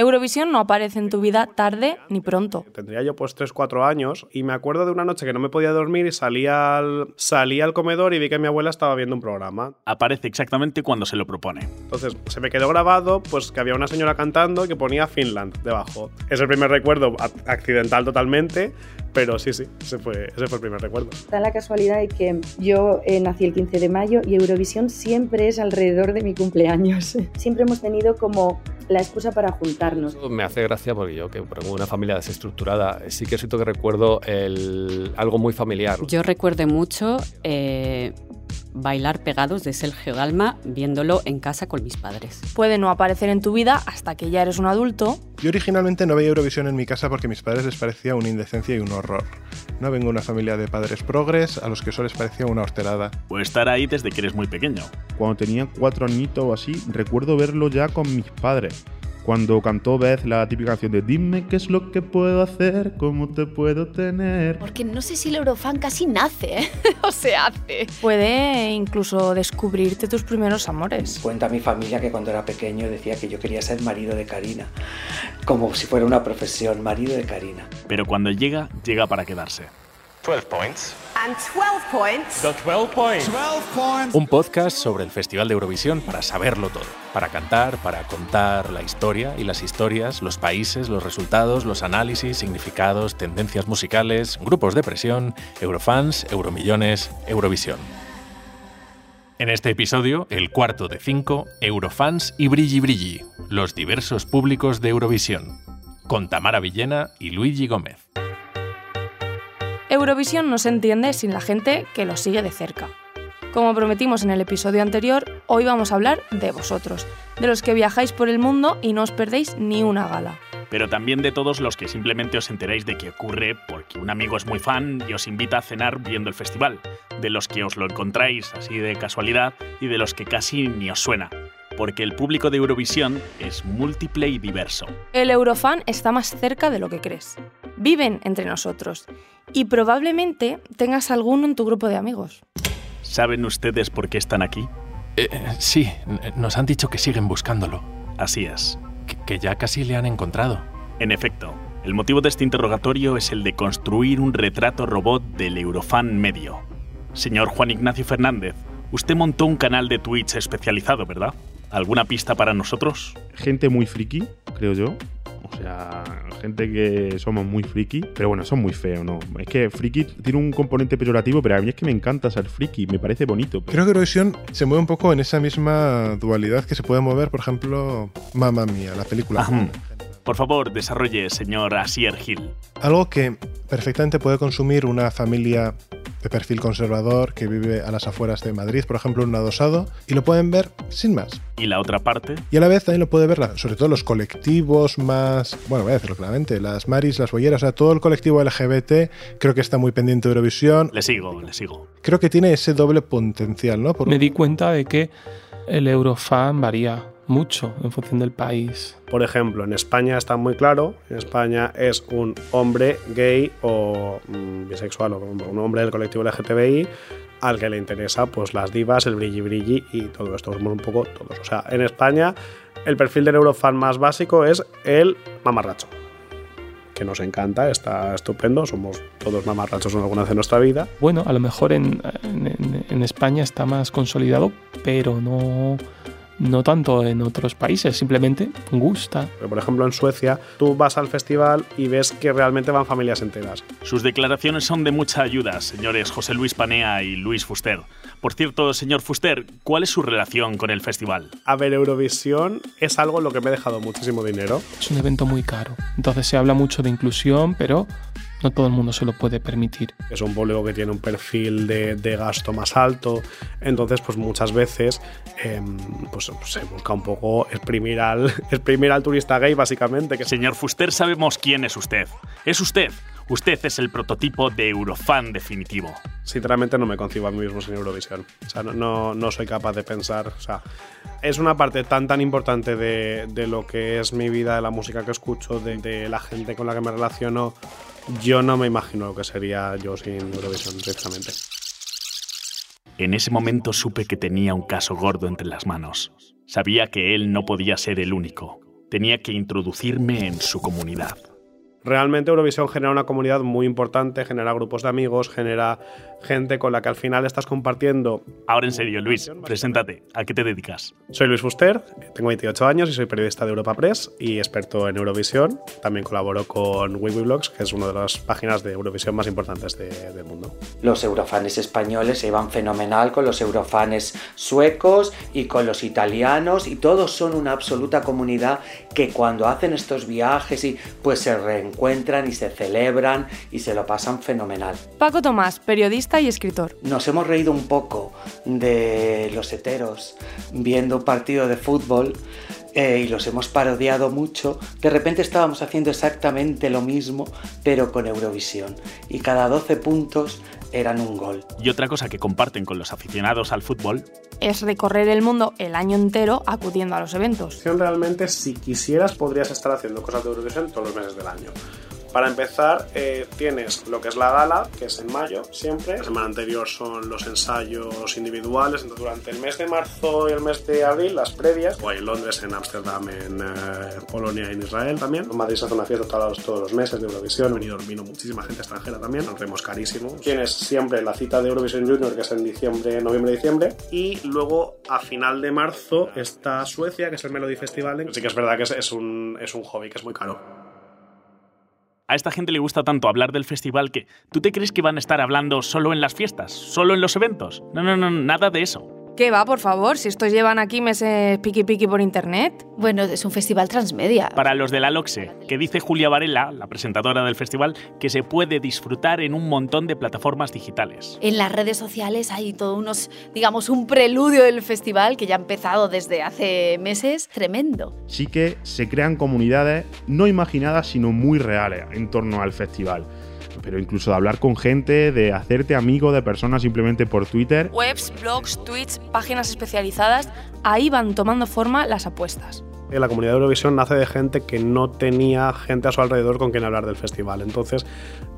Eurovisión no aparece en tu vida tarde ni pronto. Tendría yo pues 3, 4 años y me acuerdo de una noche que no me podía dormir y salí al, salí al comedor y vi que mi abuela estaba viendo un programa. Aparece exactamente cuando se lo propone. Entonces se me quedó grabado pues que había una señora cantando y que ponía Finland debajo. Es el primer recuerdo accidental totalmente, pero sí, sí, ese fue, ese fue el primer recuerdo. Da la casualidad de que yo eh, nací el 15 de mayo y Eurovisión siempre es alrededor de mi cumpleaños. Siempre hemos tenido como la excusa para juntarnos. Me hace gracia porque yo, que por una familia desestructurada, sí que siento que recuerdo el, algo muy familiar. Yo recuerdo mucho eh, bailar pegados de Sergio Dalma viéndolo en casa con mis padres. Puede no aparecer en tu vida hasta que ya eres un adulto. Yo originalmente no veía Eurovisión en mi casa porque a mis padres les parecía una indecencia y un horror. No vengo de una familia de padres progres a los que eso les parecía una horterada. Puede estar ahí desde que eres muy pequeño. Cuando tenía cuatro añitos o así, recuerdo verlo ya con mis padres cuando cantó Beth la típica canción de Dime qué es lo que puedo hacer, cómo te puedo tener. Porque no sé si el Eurofan casi nace, ¿eh? o se hace. Puede incluso descubrirte tus primeros amores. Cuenta mi familia que cuando era pequeño decía que yo quería ser marido de Karina, como si fuera una profesión, marido de Karina. Pero cuando llega, llega para quedarse. 12 points. And 12 points. The 12 points. 12 points. Un podcast sobre el Festival de Eurovisión para saberlo todo. Para cantar, para contar la historia y las historias, los países, los resultados, los análisis, significados, tendencias musicales, grupos de presión, Eurofans, Euromillones, Eurovisión. En este episodio, el cuarto de cinco, Eurofans y Brilli Brilli, los diversos públicos de Eurovisión, con Tamara Villena y Luigi Gómez. Eurovisión no se entiende sin la gente que lo sigue de cerca. Como prometimos en el episodio anterior, hoy vamos a hablar de vosotros, de los que viajáis por el mundo y no os perdéis ni una gala. Pero también de todos los que simplemente os enteráis de que ocurre porque un amigo es muy fan y os invita a cenar viendo el festival, de los que os lo encontráis así de casualidad y de los que casi ni os suena, porque el público de Eurovisión es múltiple y diverso. El Eurofan está más cerca de lo que crees. Viven entre nosotros y probablemente tengas alguno en tu grupo de amigos. ¿Saben ustedes por qué están aquí? Eh, sí, nos han dicho que siguen buscándolo. Así es. Que, que ya casi le han encontrado. En efecto, el motivo de este interrogatorio es el de construir un retrato robot del Eurofan medio. Señor Juan Ignacio Fernández, usted montó un canal de Twitch especializado, ¿verdad? ¿Alguna pista para nosotros? Gente muy friki, creo yo. O sea, gente que somos muy friki, pero bueno, son muy feos, ¿no? Es que friki tiene un componente peyorativo, pero a mí es que me encanta ser friki, me parece bonito. Creo que Eurovisión se mueve un poco en esa misma dualidad que se puede mover, por ejemplo, Mamma Mía, la película. Ajá. Por favor, desarrolle, señor Asier Hill. Algo que perfectamente puede consumir una familia de perfil conservador que vive a las afueras de Madrid, por ejemplo, en un adosado, y lo pueden ver sin más. ¿Y la otra parte? Y a la vez también lo puede ver, sobre todo los colectivos más, bueno, voy a decirlo claramente, las Maris, las Bolleras, o sea, todo el colectivo LGBT, creo que está muy pendiente de Eurovisión. Le sigo, le sigo. Creo que tiene ese doble potencial, ¿no? Por... Me di cuenta de que el Eurofan varía mucho en función del país. Por ejemplo, en España está muy claro, en España es un hombre gay o mm, bisexual o un hombre del colectivo LGTBI al que le interesa pues las divas, el brilli brilli y todo esto, somos un poco todos. O sea, en España el perfil del Eurofan más básico es el mamarracho que nos encanta, está estupendo, somos todos mamarrachos en alguna vez de nuestra vida. Bueno, a lo mejor en, en, en España está más consolidado, pero no, no tanto en otros países, simplemente gusta. Por ejemplo, en Suecia, tú vas al festival y ves que realmente van familias enteras. Sus declaraciones son de mucha ayuda, señores José Luis Panea y Luis Fuster. Por cierto, señor Fuster, ¿cuál es su relación con el festival? A ver, Eurovisión es algo en lo que me he dejado muchísimo dinero. Es un evento muy caro, entonces se habla mucho de inclusión, pero no todo el mundo se lo puede permitir. Es un público que tiene un perfil de, de gasto más alto, entonces pues muchas veces eh, pues, se busca un poco exprimir al, exprimir al turista gay básicamente. Que... Señor Fuster, sabemos quién es usted. Es usted. Usted es el prototipo de Eurofan definitivo. Sinceramente no me concibo a mí mismo sin Eurovisión. O sea, no, no, no soy capaz de pensar. O sea, es una parte tan tan importante de, de, lo que es mi vida, de la música que escucho, de, de la gente con la que me relaciono yo no me imagino lo que sería yo sin Eurovisión, precisamente. En ese momento supe que tenía un caso gordo entre las manos. Sabía que él no podía ser el único. Tenía que introducirme en su comunidad. Realmente Eurovisión genera una comunidad muy importante, genera grupos de amigos, genera gente con la que al final estás compartiendo. Ahora en serio, Luis, preséntate. ¿A qué te dedicas? Soy Luis Fuster, tengo 28 años y soy periodista de Europa Press y experto en Eurovisión. También colaboro con Wikiblogs, que es una de las páginas de Eurovisión más importantes de, del mundo. Los eurofanes españoles se iban fenomenal con los eurofanes suecos y con los italianos y todos son una absoluta comunidad que cuando hacen estos viajes y pues se reencuentran y se celebran y se lo pasan fenomenal. Paco Tomás, periodista y escritor. Nos hemos reído un poco de los heteros viendo un partido de fútbol eh, y los hemos parodiado mucho. De repente estábamos haciendo exactamente lo mismo, pero con Eurovisión. Y cada 12 puntos eran un gol. Y otra cosa que comparten con los aficionados al fútbol es recorrer el mundo el año entero acudiendo a los eventos. Realmente, si quisieras, podrías estar haciendo cosas de Eurovisión todos los meses del año. Para empezar, eh, tienes lo que es la gala, que es en mayo siempre. La semana anterior son los ensayos individuales. Entonces, durante el mes de marzo y el mes de abril, las previas. O en Londres, en Ámsterdam, en eh, Polonia en Israel también. En Madrid se hace una fiesta todos, todos los meses de Eurovisión. Ha venido, vino muchísima gente extranjera también. Nos vemos carísimo. Tienes siempre la cita de Eurovisión Junior, que es en diciembre, noviembre, diciembre. Y luego, a final de marzo, está Suecia, que es el Melody Festival. Sí que es verdad que es un, es un hobby que es muy caro. A esta gente le gusta tanto hablar del festival que ¿tú te crees que van a estar hablando solo en las fiestas? ¿Solo en los eventos? No, no, no, nada de eso. ¿Qué va, por favor? Si estos llevan aquí meses piqui piqui por internet. Bueno, es un festival transmedia. Para los de la LOXE, que dice Julia Varela, la presentadora del festival, que se puede disfrutar en un montón de plataformas digitales. En las redes sociales hay todo unos, digamos, un preludio del festival que ya ha empezado desde hace meses, tremendo. Sí que se crean comunidades no imaginadas, sino muy reales en torno al festival pero incluso de hablar con gente, de hacerte amigo de personas simplemente por Twitter. Webs, blogs, tweets, páginas especializadas, ahí van tomando forma las apuestas. La comunidad de Eurovisión nace de gente que no tenía gente a su alrededor con quien hablar del festival. Entonces,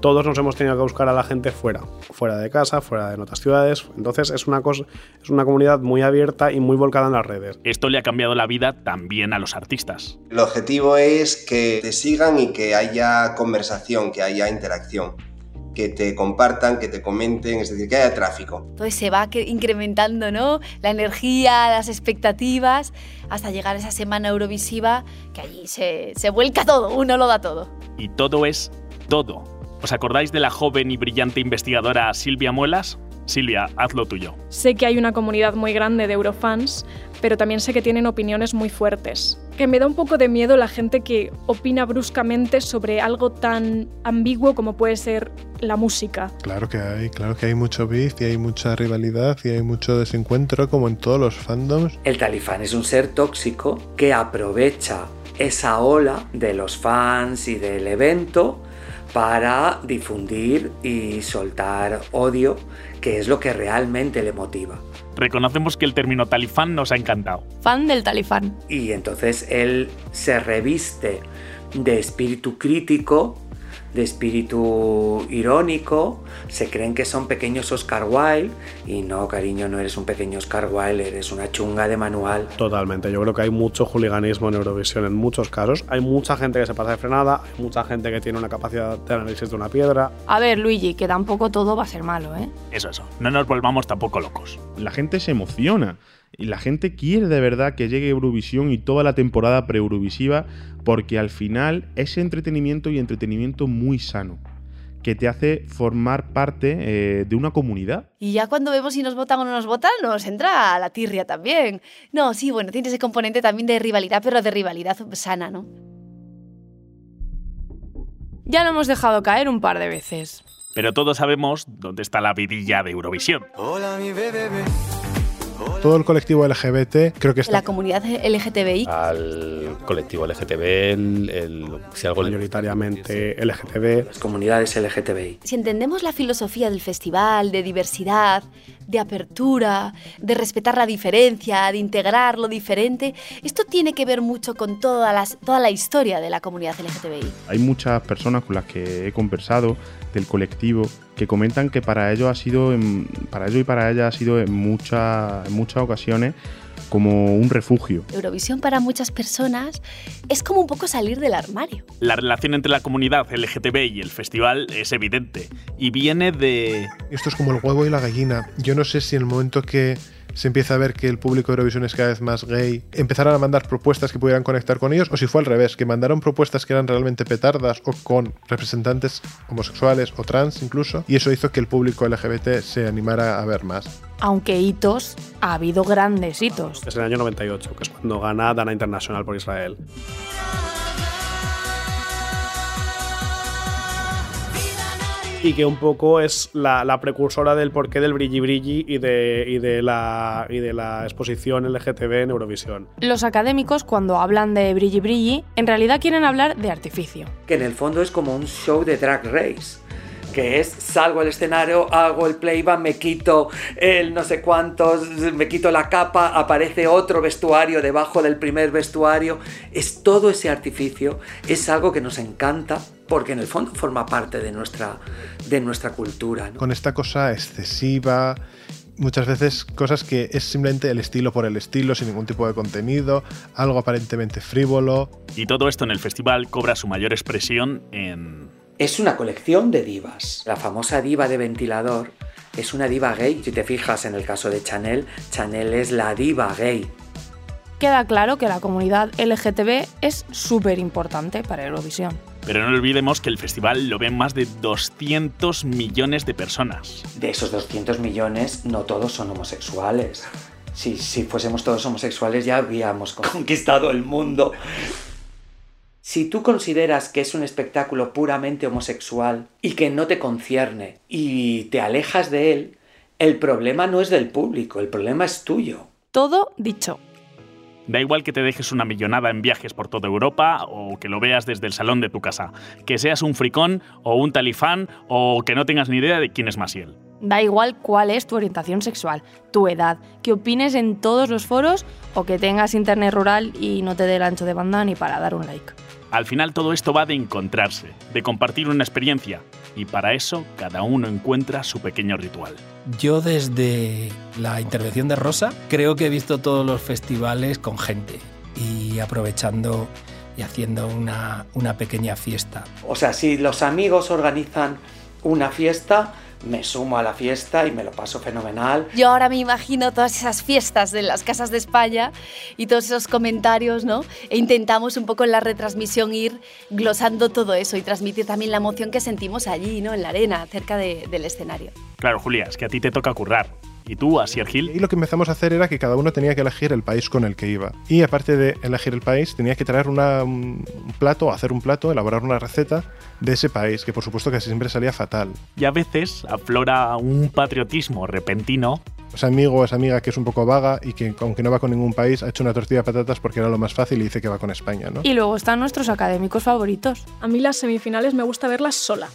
todos nos hemos tenido que buscar a la gente fuera, fuera de casa, fuera de otras ciudades. Entonces, es una, cosa, es una comunidad muy abierta y muy volcada en las redes. Esto le ha cambiado la vida también a los artistas. El objetivo es que te sigan y que haya conversación, que haya interacción que te compartan, que te comenten, es decir, que haya tráfico. Entonces se va incrementando, ¿no? La energía, las expectativas, hasta llegar a esa semana Eurovisiva, que allí se, se vuelca todo, uno lo da todo. Y todo es todo. ¿Os acordáis de la joven y brillante investigadora Silvia Muelas? Silvia, haz lo tuyo. Sé que hay una comunidad muy grande de Eurofans, pero también sé que tienen opiniones muy fuertes. Que me da un poco de miedo la gente que opina bruscamente sobre algo tan ambiguo como puede ser la música. Claro que hay, claro que hay mucho beef y hay mucha rivalidad y hay mucho desencuentro como en todos los fandoms. El talifán es un ser tóxico que aprovecha esa ola de los fans y del evento para difundir y soltar odio, que es lo que realmente le motiva reconocemos que el término talifán nos ha encantado. Fan del talifán. Y entonces él se reviste de espíritu crítico de espíritu irónico, se creen que son pequeños Oscar Wilde y no, cariño, no eres un pequeño Oscar Wilde, eres una chunga de manual. Totalmente, yo creo que hay mucho juliganismo en Eurovisión en muchos casos, hay mucha gente que se pasa de frenada, hay mucha gente que tiene una capacidad de análisis de una piedra. A ver, Luigi, que tampoco todo va a ser malo, ¿eh? Eso, eso, no nos volvamos tampoco locos. La gente se emociona. Y la gente quiere de verdad que llegue Eurovisión y toda la temporada pre-Eurovisiva porque al final es entretenimiento y entretenimiento muy sano que te hace formar parte eh, de una comunidad. Y ya cuando vemos si nos votan o no nos votan, nos entra la tirria también. No, sí, bueno, tiene ese componente también de rivalidad, pero de rivalidad sana, ¿no? Ya lo hemos dejado caer un par de veces. Pero todos sabemos dónde está la vidilla de Eurovisión. Hola, mi bebé todo el colectivo LGBT creo que está... La comunidad LGTBI. Al colectivo LGTB, el, el, si algo mayoritariamente LGTB. Las comunidades LGTBI. Si entendemos la filosofía del festival, de diversidad, de apertura, de respetar la diferencia, de integrar lo diferente, esto tiene que ver mucho con toda, las, toda la historia de la comunidad LGTBI. Hay muchas personas con las que he conversado del colectivo que comentan que para ellos ha sido para ellos y para ella ha sido en, muchas en muchas ocasiones como un refugio. Eurovisión para muchas personas es como un poco salir del armario. La relación entre la comunidad LGTB y el festival es evidente y viene de... Esto es como el huevo y la gallina. Yo no sé si en el momento que se empieza a ver que el público de Eurovisión es cada vez más gay, empezaron a mandar propuestas que pudieran conectar con ellos, o si fue al revés, que mandaron propuestas que eran realmente petardas o con representantes homosexuales o trans incluso, y eso hizo que el público LGBT se animara a ver más. Aunque hitos, ha habido grandes hitos. Es el año 98, que es cuando gana Dana Internacional por Israel. Y que un poco es la, la, precursora del porqué del brilli brilli y de, y, de la, y de la exposición LGTB en Eurovisión. Los académicos cuando hablan de brilli brilli en realidad quieren hablar de artificio. Que en el fondo es como un show de drag race que es salgo al escenario, hago el playback, me quito el no sé cuántos, me quito la capa, aparece otro vestuario debajo del primer vestuario. Es todo ese artificio, es algo que nos encanta porque en el fondo forma parte de nuestra, de nuestra cultura. ¿no? Con esta cosa excesiva, muchas veces cosas que es simplemente el estilo por el estilo, sin ningún tipo de contenido, algo aparentemente frívolo. Y todo esto en el festival cobra su mayor expresión en... Es una colección de divas. La famosa diva de ventilador es una diva gay. Si te fijas en el caso de Chanel, Chanel es la diva gay. Queda claro que la comunidad LGTB es súper importante para Eurovisión. Pero no olvidemos que el festival lo ven más de 200 millones de personas. De esos 200 millones, no todos son homosexuales. Si, si fuésemos todos homosexuales ya habíamos conquistado el mundo. Si tú consideras que es un espectáculo puramente homosexual y que no te concierne y te alejas de él, el problema no es del público, el problema es tuyo. Todo dicho. Da igual que te dejes una millonada en viajes por toda Europa o que lo veas desde el salón de tu casa. Que seas un fricón o un talifán o que no tengas ni idea de quién es Masiel. Da igual cuál es tu orientación sexual, tu edad, que opines en todos los foros o que tengas internet rural y no te dé el ancho de banda ni para dar un like. Al final todo esto va de encontrarse, de compartir una experiencia, y para eso cada uno encuentra su pequeño ritual. Yo desde la intervención de Rosa creo que he visto todos los festivales con gente y aprovechando y haciendo una, una pequeña fiesta. O sea, si los amigos organizan una fiesta, me sumo a la fiesta y me lo paso fenomenal. Yo ahora me imagino todas esas fiestas de las casas de España y todos esos comentarios, ¿no? E intentamos un poco en la retransmisión ir glosando todo eso y transmitir también la emoción que sentimos allí, ¿no? En la arena, cerca de, del escenario. Claro, Julia, es que a ti te toca currar. ¿Y tú, Asier Gil? Y lo que empezamos a hacer era que cada uno tenía que elegir el país con el que iba. Y aparte de elegir el país, tenía que traer una, un plato, hacer un plato, elaborar una receta de ese país, que por supuesto que siempre salía fatal. Y a veces aflora un patriotismo repentino. Ese amigo o esa amiga que es un poco vaga y que aunque no va con ningún país, ha hecho una tortilla de patatas porque era lo más fácil y dice que va con España, ¿no? Y luego están nuestros académicos favoritos. A mí las semifinales me gusta verlas sola.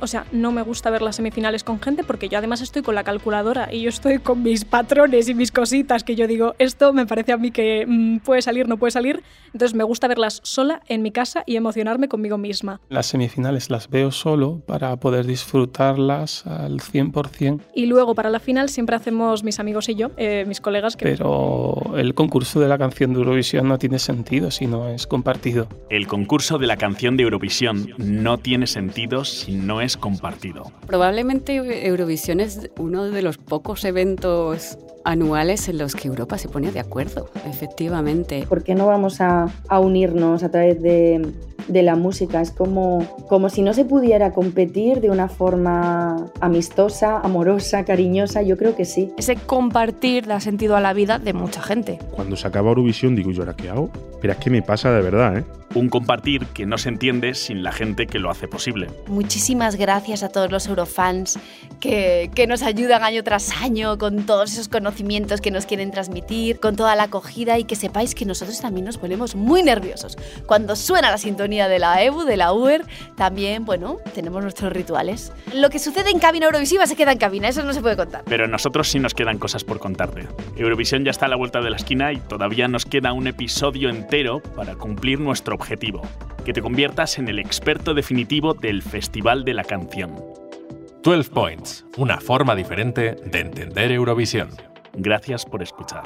O sea, no me gusta ver las semifinales con gente porque yo además estoy con la calculadora y yo estoy con mis patrones y mis cositas que yo digo, esto me parece a mí que mmm, puede salir, no puede salir. Entonces me gusta verlas sola en mi casa y emocionarme conmigo misma. Las semifinales las veo solo para poder disfrutarlas al 100%. Y luego para la final siempre hacemos mis amigos y yo, eh, mis colegas. Que... Pero el concurso de la canción de Eurovisión no tiene sentido si no es compartido. El concurso de la canción de Eurovisión no tiene sentido si no es compartido. Probablemente Eurovisión es uno de los pocos eventos anuales en los que Europa se pone de acuerdo, efectivamente. ¿Por qué no vamos a, a unirnos a través de, de, la música? Es como, como si no se pudiera competir de una forma amistosa, amorosa, cariñosa. Yo creo que sí. Ese compartir da sentido a la vida de mucha gente. Cuando se acaba Eurovisión digo, ¿yo ahora qué hago? Pero es que me pasa de verdad, ¿eh? Un compartir que no se entiende sin la gente que lo hace posible. Muchísimas gracias a todos los eurofans que, que nos ayudan año tras año con todos esos conocimientos que nos quieren transmitir, con toda la acogida y que sepáis que nosotros también nos ponemos muy nerviosos. Cuando suena la sintonía de la EBU, de la UER, también, bueno, tenemos nuestros rituales. Lo que sucede en cabina Eurovisiva se queda en cabina, eso no se puede contar. Pero a nosotros sí nos quedan cosas por contarte. Eurovisión ya está a la vuelta de la esquina y todavía nos queda un episodio entero para cumplir nuestro objetivo, que te conviertas en el experto definitivo del Festival de la Canción. 12 Points, una forma diferente de entender Eurovisión. Gracias por escuchar.